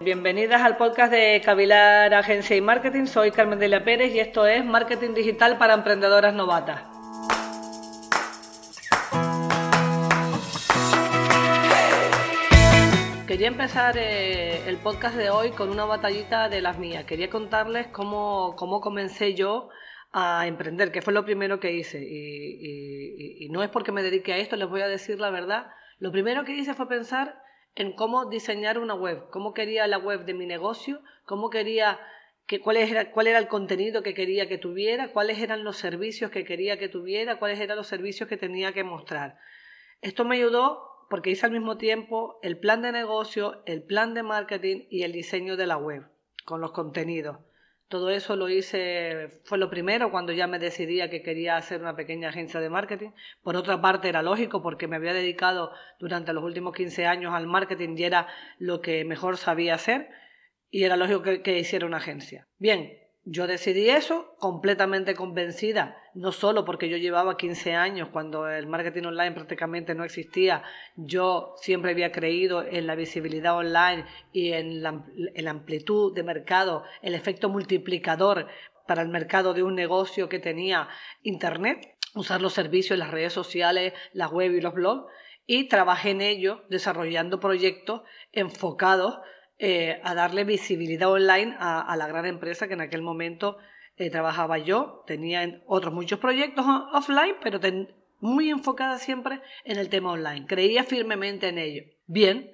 Bienvenidas al podcast de Cavilar Agencia y Marketing. Soy Carmen Delia Pérez y esto es Marketing Digital para Emprendedoras Novatas. Quería empezar eh, el podcast de hoy con una batallita de las mías. Quería contarles cómo, cómo comencé yo a emprender, que fue lo primero que hice. Y, y, no es porque me dedique a esto, les voy a decir la verdad. Lo primero que hice fue pensar en cómo diseñar una web, cómo quería la web de mi negocio, cómo quería que, cuál, era, cuál era el contenido que quería que tuviera, cuáles eran los servicios que quería que tuviera, cuáles eran los servicios que tenía que mostrar. Esto me ayudó porque hice al mismo tiempo el plan de negocio, el plan de marketing y el diseño de la web con los contenidos. Todo eso lo hice, fue lo primero cuando ya me decidía que quería hacer una pequeña agencia de marketing. Por otra parte era lógico porque me había dedicado durante los últimos 15 años al marketing y era lo que mejor sabía hacer y era lógico que, que hiciera una agencia. Bien, yo decidí eso completamente convencida, no solo porque yo llevaba 15 años cuando el marketing online prácticamente no existía, yo siempre había creído en la visibilidad online y en la, amplitud de mercado, el efecto multiplicador para el mercado de un negocio que tenía Internet, usar los servicios, las redes sociales, la web y los blogs, y trabajé en ello desarrollando proyectos enfocados eh, a darle visibilidad online a, la gran empresa que en aquel momento eh, trabajaba yo. Tenía otros muchos proyectos offline, pero muy enfocada siempre en el tema online. Creía firmemente en ello. Bien,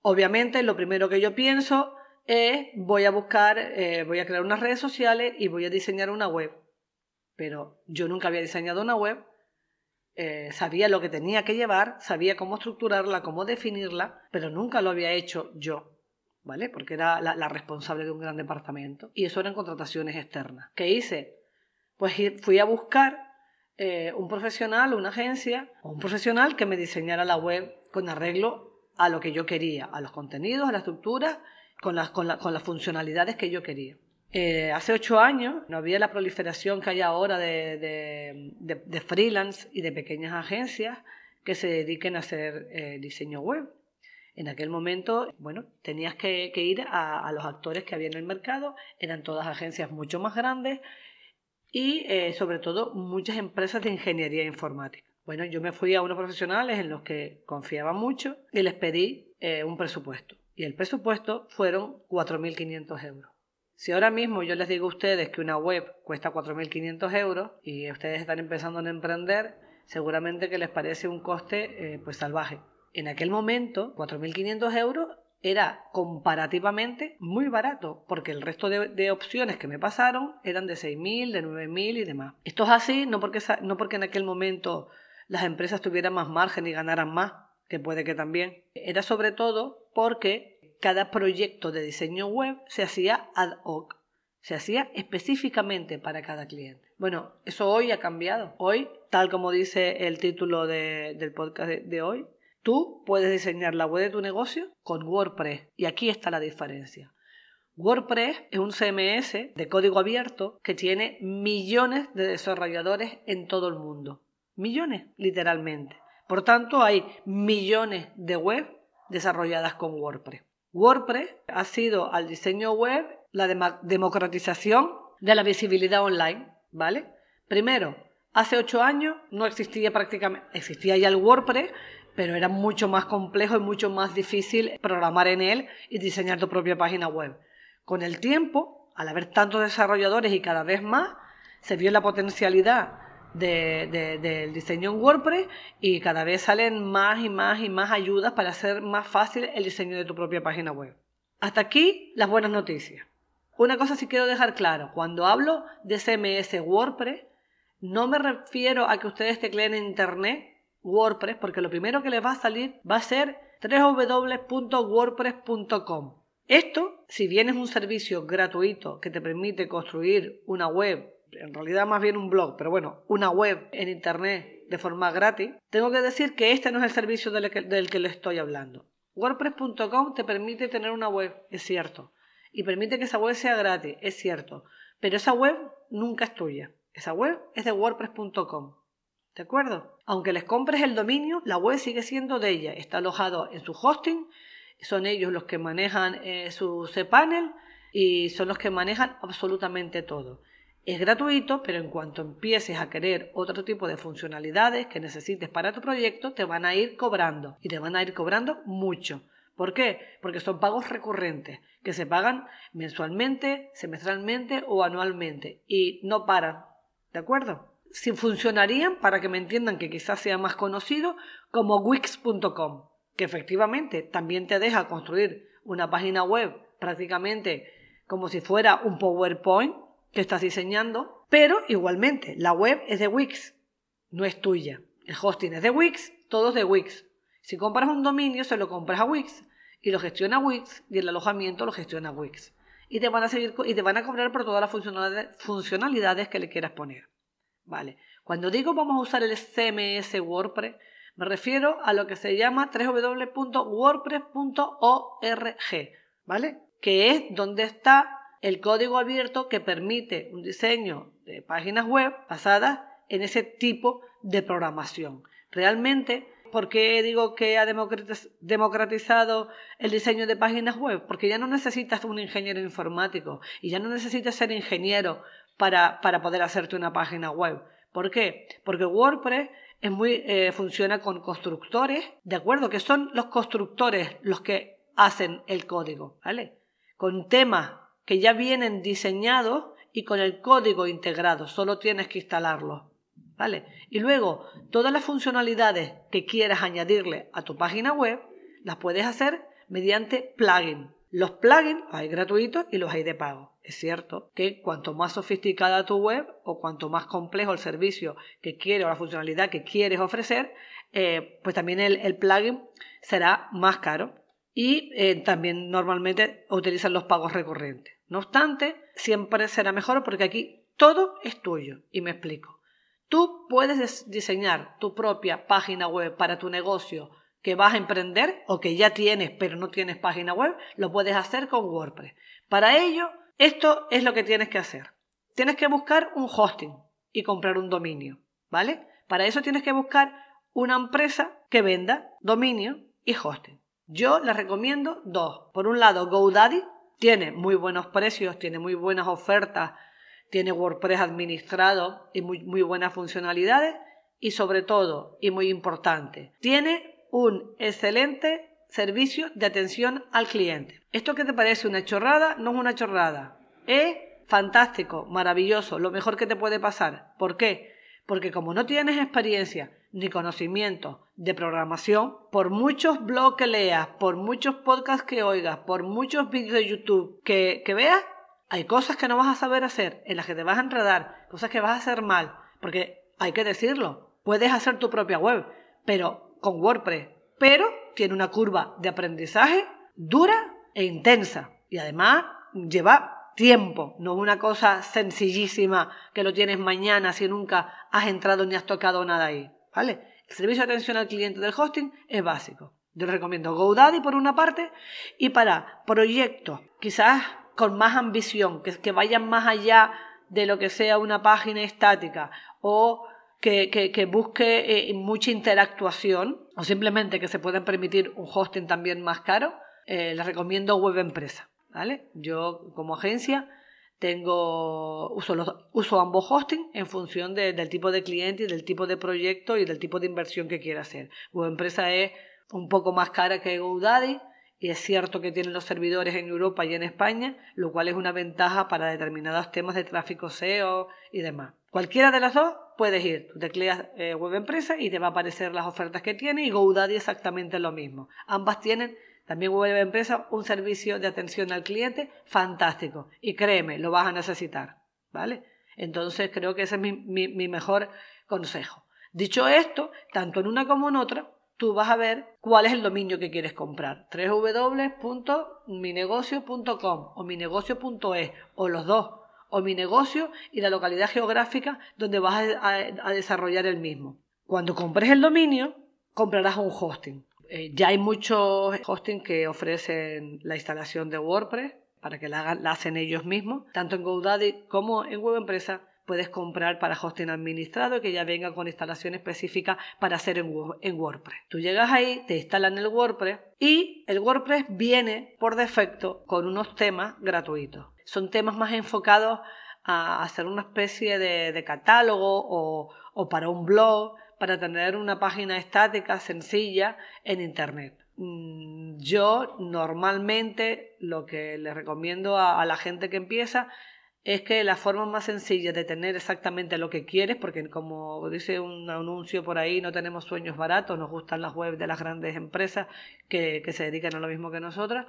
obviamente lo primero que yo pienso es voy a buscar, eh, voy a crear unas redes sociales y voy a diseñar una web. Pero yo nunca había diseñado una web, sabía lo que tenía que llevar, sabía cómo estructurarla, cómo definirla, pero nunca lo había hecho yo. Porque era la, responsable de un gran departamento. Y eso eran contrataciones externas. ¿Qué hice? Pues fui a buscar eh, un profesional, una agencia, o un profesional que me diseñara la web con arreglo a lo que yo quería, a los contenidos, a la estructura, con las, con, con las funcionalidades que yo quería. Eh, hace ocho años no había la proliferación que hay ahora de, de, de, freelance y de pequeñas agencias que se dediquen a hacer eh, diseño web. En aquel momento, bueno, tenías que, ir a, los actores que había en el mercado, eran todas agencias mucho más grandes y eh, sobre todo muchas empresas de ingeniería informática. Bueno, yo me fui a unos profesionales en los que confiaba mucho y les pedí eh, un presupuesto. Y el presupuesto fueron 4.500 euros. Si ahora mismo yo les digo a ustedes que una web cuesta 4.500 euros y ustedes están empezando a emprender, seguramente que les parece un coste eh, pues salvaje en aquel momento 4.500 euros era comparativamente muy barato, porque el resto de, opciones que me pasaron eran de 6.000, de 9.000 y demás. Esto es así no porque, no porque en aquel momento las empresas tuvieran más margen y ganaran más, que puede que también. Era sobre todo porque cada proyecto de diseño web se hacía ad hoc, se hacía específicamente para cada cliente. Bueno, eso hoy ha cambiado. Hoy, tal como dice el título del podcast de hoy, Tú puedes diseñar la web de tu negocio con WordPress y aquí está la diferencia. WordPress es un CMS de código abierto que tiene millones de desarrolladores en todo el mundo. Millones, literalmente. Por tanto, hay millones de web desarrolladas con WordPress. WordPress ha sido al diseño web la democratización de la visibilidad online, ¿vale? Primero, hace ocho años no existía prácticamente, existía ya el WordPress, pero era mucho más complejo y mucho más difícil programar en él y diseñar tu propia página web. Con el tiempo, al haber tantos desarrolladores y cada vez más, se vio la potencialidad del diseño en WordPress y cada vez salen más y más y más ayudas para hacer más fácil el diseño de tu propia página web. Hasta aquí las buenas noticias. Una cosa sí quiero dejar claro, cuando hablo de CMS WordPress, no me refiero a que ustedes tecleen en Internet WordPress, porque lo primero que les va a salir va a ser www.wordpress.com. Esto, si bien es un servicio gratuito que te permite construir una web, en realidad más bien un blog, pero bueno, una web en Internet de forma gratis, tengo que decir que este no es el servicio del que, del que le estoy hablando. WordPress.com te permite tener una web, es cierto, y permite que esa web sea gratis, es cierto, pero esa web nunca es tuya. Esa web es de WordPress.com. ¿De acuerdo? Aunque les compres el dominio, la web sigue siendo de ella. Está alojado en su hosting son ellos los que manejan eh, su cPanel y son los que manejan absolutamente todo. Es gratuito, pero en cuanto empieces a querer otro tipo de funcionalidades que necesites para tu proyecto, te van a ir cobrando y te van a ir cobrando mucho. ¿Por qué? Porque son pagos recurrentes que se pagan mensualmente, semestralmente o anualmente y no paran. ¿De acuerdo? Si funcionarían, para que me entiendan que quizás sea más conocido, como Wix.com, que efectivamente también te deja construir una página web prácticamente como si fuera un PowerPoint que estás diseñando, pero igualmente la web es de Wix, no es tuya. El hosting es de Wix, todo es de Wix. Si compras un dominio, se lo compras a Wix y lo gestiona Wix y el alojamiento lo gestiona Wix. Y te van a seguir y te van a cobrar por todas las funcionalidades que le quieras poner. Vale. Cuando digo vamos a usar el CMS WordPress, me refiero a lo que se llama www.wordpress.org, ¿vale? Que es donde está el código abierto que permite un diseño de páginas web basadas en ese tipo de programación. Realmente, ¿por qué digo que ha democratizado el diseño de páginas web? Porque ya no necesitas un ingeniero informático y ya no necesitas ser ingeniero para, poder hacerte una página web. ¿Por qué? Porque WordPress es muy, eh, funciona con constructores, ¿de acuerdo? Que son los constructores los que hacen el código, ¿vale? Con temas que ya vienen diseñados y con el código integrado, solo tienes que instalarlo. ¿Vale? Y luego, todas las funcionalidades que quieras añadirle a tu página web, las puedes hacer mediante plugin. Los plugins hay gratuitos y los hay de pago. Es cierto que cuanto más sofisticada tu web o cuanto más complejo el servicio que quieres o la funcionalidad que quieres ofrecer, eh, pues también el plugin será más caro y eh, también normalmente utilizan los pagos recurrentes. No obstante, siempre será mejor porque aquí todo es tuyo. Y me explico. Tú puedes diseñar tu propia página web para tu negocio que vas a emprender o que ya tienes pero no tienes página web, lo puedes hacer con WordPress. Para ello, esto es lo que tienes que hacer. Tienes que buscar un hosting y comprar un dominio, ¿vale? Para eso tienes que buscar una empresa que venda dominio y hosting. Yo les recomiendo dos. Por un lado, GoDaddy tiene muy buenos precios, tiene muy buenas ofertas, tiene WordPress administrado y muy, muy buenas funcionalidades. Y sobre todo, y muy importante, tiene un excelente servicio de atención al cliente. ¿Esto que te parece una chorrada? No es una chorrada. Es fantástico, maravilloso, lo mejor que te puede pasar. ¿Por qué? Porque como no tienes experiencia ni conocimiento de programación, por muchos blogs que leas, por muchos podcasts que oigas, por muchos vídeos de YouTube que, que veas, hay cosas que no vas a saber hacer, en las que te vas a enredar, cosas que vas a hacer mal, porque hay que decirlo, puedes hacer tu propia web, pero con WordPress, pero tiene una curva de aprendizaje dura e intensa y además lleva tiempo, no es una cosa sencillísima que lo tienes mañana si nunca has entrado ni has tocado nada ahí. ¿vale? El servicio de atención al cliente del hosting es básico. Yo recomiendo GoDaddy por una parte y para proyectos quizás con más ambición, que, que vayan más allá de lo que sea una página estática o que, busque eh, mucha interactuación o simplemente que se puedan permitir un hosting también más caro, eh, les recomiendo Web Empresa. ¿vale? Yo como agencia tengo, uso, los, uso ambos hosting en función del tipo de cliente y del tipo de proyecto y del tipo de inversión que quiera hacer. Web empresa es un poco más cara que GoDaddy y es cierto que tienen los servidores en Europa y en España, lo cual es una ventaja para determinados temas de tráfico SEO y demás. Cualquiera de las dos puedes ir, tú tecleas eh, web empresa y te va a aparecer las ofertas que tiene y GoDaddy exactamente lo mismo. Ambas tienen también Web Empresa, un servicio de atención al cliente fantástico. Y créeme, lo vas a necesitar. ¿Vale? Entonces creo que ese es mi, mi mejor consejo. Dicho esto, tanto en una como en otra, tú vas a ver cuál es el dominio que quieres comprar. www.minegocio.com o minegocio.es o los dos. O mi negocio y la localidad geográfica donde vas a desarrollar el mismo. Cuando compres el dominio, comprarás un hosting. Eh, ya hay muchos hosting que ofrecen la instalación de WordPress para que la, hacen ellos mismos, tanto en GoDaddy como en Web Empresa puedes comprar para hosting administrado que ya venga con instalación específica para hacer en, WordPress. Tú llegas ahí, te instalan el WordPress y el WordPress viene por defecto con unos temas gratuitos. Son temas más enfocados a hacer una especie de, catálogo o, para un blog, para tener una página estática sencilla en Internet. Mm, yo normalmente lo que le recomiendo a, la gente que empieza es que la forma más sencilla de tener exactamente lo que quieres, porque como dice un anuncio por ahí, no tenemos sueños baratos, nos gustan las webs de las grandes empresas que, se dedican a lo mismo que nosotras,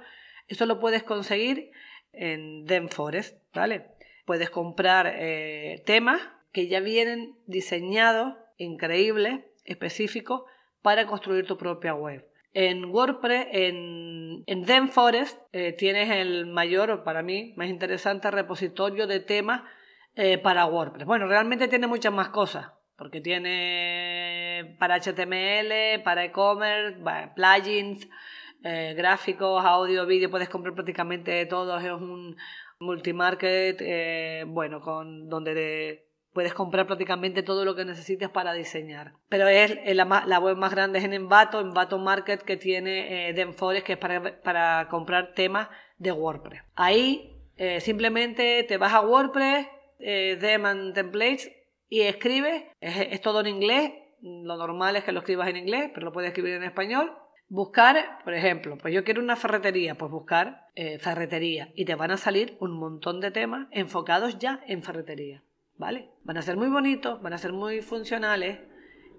eso lo puedes conseguir en Denforest, ¿vale? Puedes comprar eh, temas que ya vienen diseñados, increíbles, específicos, para construir tu propia web. En WordPress, en, en ThemeForest, eh, tienes el mayor, para mí, más interesante repositorio de temas eh, para WordPress. Bueno, realmente tiene muchas más cosas, porque tiene para HTML, para e-commerce, plugins, eh, gráficos, audio, vídeo, puedes comprar prácticamente todo. Es un multimarket, bueno, con donde de, puedes comprar prácticamente todo lo que necesites para diseñar. Pero es la, web más grande es en Envato, Envato Market que tiene eh, Denforest que es para, comprar temas de WordPress. Ahí eh, simplemente te vas a WordPress, eh, Dem Templates y escribes, es, todo en inglés, lo normal es que lo escribas en inglés, pero lo puedes escribir en español. Buscar, por ejemplo, pues yo quiero una ferretería, pues buscar eh, ferretería y te van a salir un montón de temas enfocados ya en ferretería. ¿Vale? Van a ser muy bonitos, van a ser muy funcionales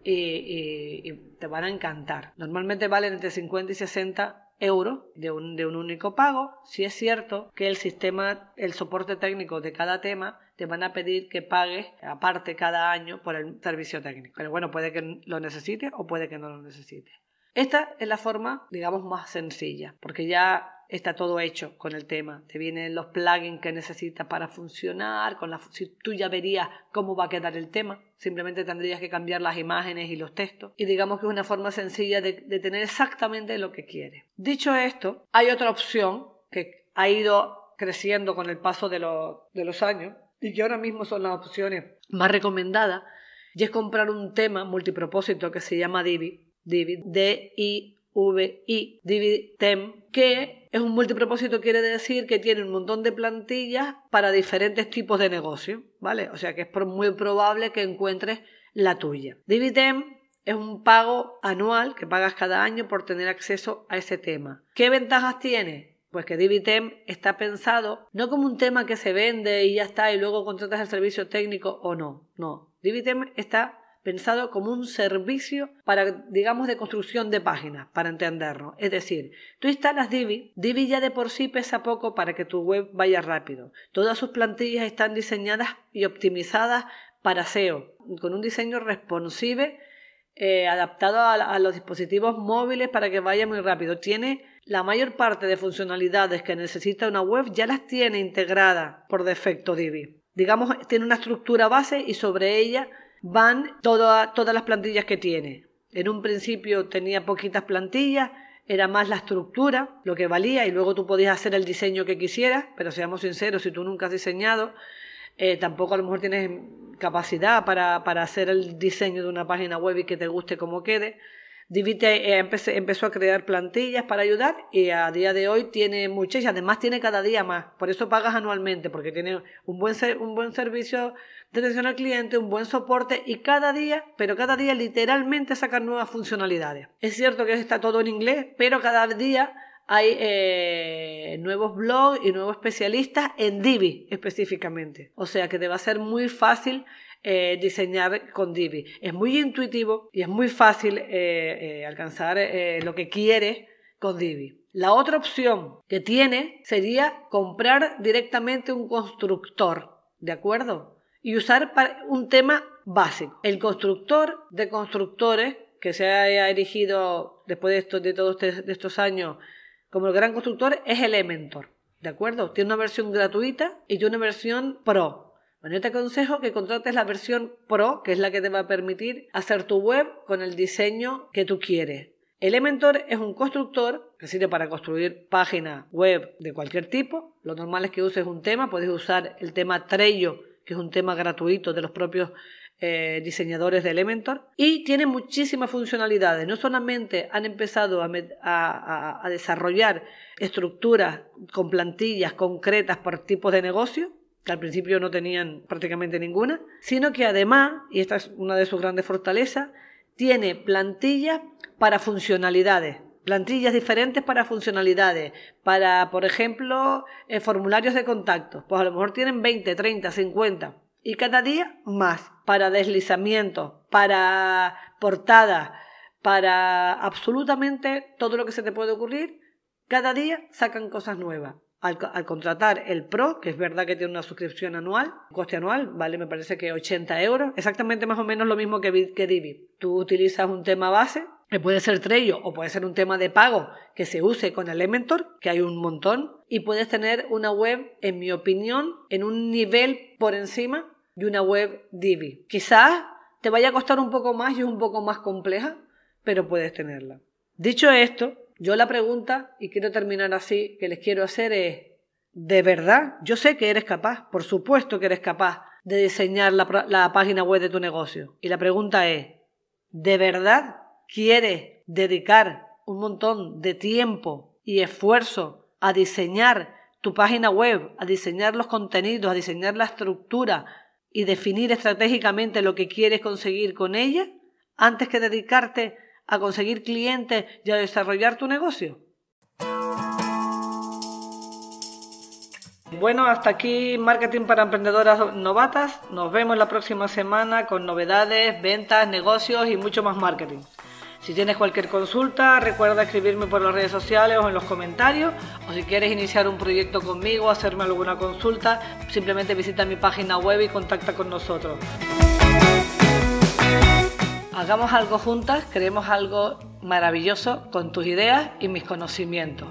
y, te van a encantar. Normalmente valen entre 50 y 60 euros de un, de un único pago. Si es cierto que el sistema, el soporte técnico de cada tema te van a pedir que pagues aparte cada año por el servicio técnico. Pero bueno, puede que lo necesites o puede que no lo necesites. Esta es la forma, digamos, más sencilla, porque ya está todo hecho con el tema. Te vienen los plugins que necesitas para funcionar, con la, si tú ya verías cómo va a quedar el tema, simplemente tendrías que cambiar las imágenes y los textos. Y digamos que es una forma sencilla de, tener exactamente lo que quieres. Dicho esto, hay otra opción que ha ido creciendo con el paso de, de los años y que ahora mismo son las opciones más recomendadas, y es comprar un tema multipropósito que se llama Divi, Divi, D-I VI Divitem, que es un multipropósito, quiere decir que tiene un montón de plantillas para diferentes tipos de negocio, ¿vale? O sea que es muy probable que encuentres la tuya. Divitem es un pago anual que pagas cada año por tener acceso a ese tema. ¿Qué ventajas tiene? Pues que Divitem está pensado no como un tema que se vende y ya está y luego contratas el servicio técnico o no, no. Divitem está pensado como un servicio para, digamos, de construcción de páginas, para entenderlo. Es decir, tú instalas Divi, Divi ya de por sí pesa poco para que tu web vaya rápido. Todas sus plantillas están diseñadas y optimizadas para SEO, con un diseño responsive eh, adaptado a, los dispositivos móviles para que vaya muy rápido. Tiene la mayor parte de funcionalidades que necesita una web, ya las tiene integradas por defecto Divi. Digamos, tiene una estructura base y sobre ella van todas las plantillas que tiene. En un principio tenía poquitas plantillas, era más la estructura lo que valía y luego tú podías hacer el diseño que quisieras, pero seamos sinceros, si tú nunca has diseñado, eh, tampoco a lo mejor tienes capacidad para, para hacer el diseño de una página web y que te guste como quede. Divite eh, empezó a crear plantillas para ayudar y a día de hoy tiene muchas y además tiene cada día más. Por eso pagas anualmente, porque tiene un buen, un buen servicio de atención al cliente, un buen soporte y cada día, pero cada día literalmente sacan nuevas funcionalidades. Es cierto que está todo en inglés, pero cada día hay eh, nuevos blogs y nuevos especialistas en Divi específicamente. O sea que te va a ser muy fácil eh, diseñar con Divi. Es muy intuitivo y es muy fácil eh, alcanzar lo que quieres con Divi. La otra opción que tiene sería comprar directamente un constructor, ¿de acuerdo? Y usar un tema básico. El constructor de constructores que se haya erigido después de, de todos este, estos años como el gran constructor es Elementor. ¿De acuerdo? Tiene una versión gratuita y tiene una versión pro. Bueno, yo te aconsejo que contrates la versión Pro, que es la que te va a permitir hacer tu web con el diseño que tú quieres. Elementor es un constructor que sirve para construir páginas web de cualquier tipo. Lo normal es que uses un tema, puedes usar el tema Trello que es un tema gratuito de los propios eh, diseñadores de Elementor y tiene muchísimas funcionalidades. No solamente han empezado a, desarrollar estructuras con plantillas concretas por tipos de negocio, que al principio no tenían prácticamente ninguna, sino que además, y esta es una de sus grandes fortalezas, tiene plantillas para funcionalidades plantillas diferentes para funcionalidades, para, por ejemplo, eh, formularios de contacto. Pues a lo mejor tienen 20, 30, 50 y cada día más para deslizamiento, para portada, para absolutamente todo lo que se te puede ocurrir. Cada día sacan cosas nuevas. Al, contratar el Pro, que es verdad que tiene una suscripción anual, coste anual, vale, me parece que 80 euros, exactamente más o menos lo mismo que, que Divi. Tú utilizas un tema base, que puede ser Trello o puede ser un tema de pago que se use con Elementor, que hay un montón, y puedes tener una web, en mi opinión, en un nivel por encima de una web Divi. Quizás te vaya a costar un poco más y es un poco más compleja, pero puedes tenerla. Dicho esto, yo la pregunta, y quiero terminar así, que les quiero hacer es, ¿de verdad? Yo sé que eres capaz, por supuesto que eres capaz de diseñar la, la página web de tu negocio. Y la pregunta es, ¿de verdad quieres dedicar un montón de tiempo y esfuerzo a diseñar tu página web, a diseñar los contenidos, a diseñar la estructura, y definir estratégicamente lo que quieres conseguir con ella antes que dedicarte a conseguir clientes y a desarrollar tu negocio? Bueno, hasta aquí Marketing para Emprendedoras Novatas. Nos vemos la próxima semana con novedades, ventas, negocios y mucho más marketing. Si tienes cualquier consulta, recuerda escribirme por las redes sociales o en los comentarios. O si quieres iniciar un proyecto conmigo, hacerme alguna consulta, simplemente visita mi página web y contacta con nosotros. Hagamos algo juntas, creemos algo maravilloso con tus ideas y mis conocimientos.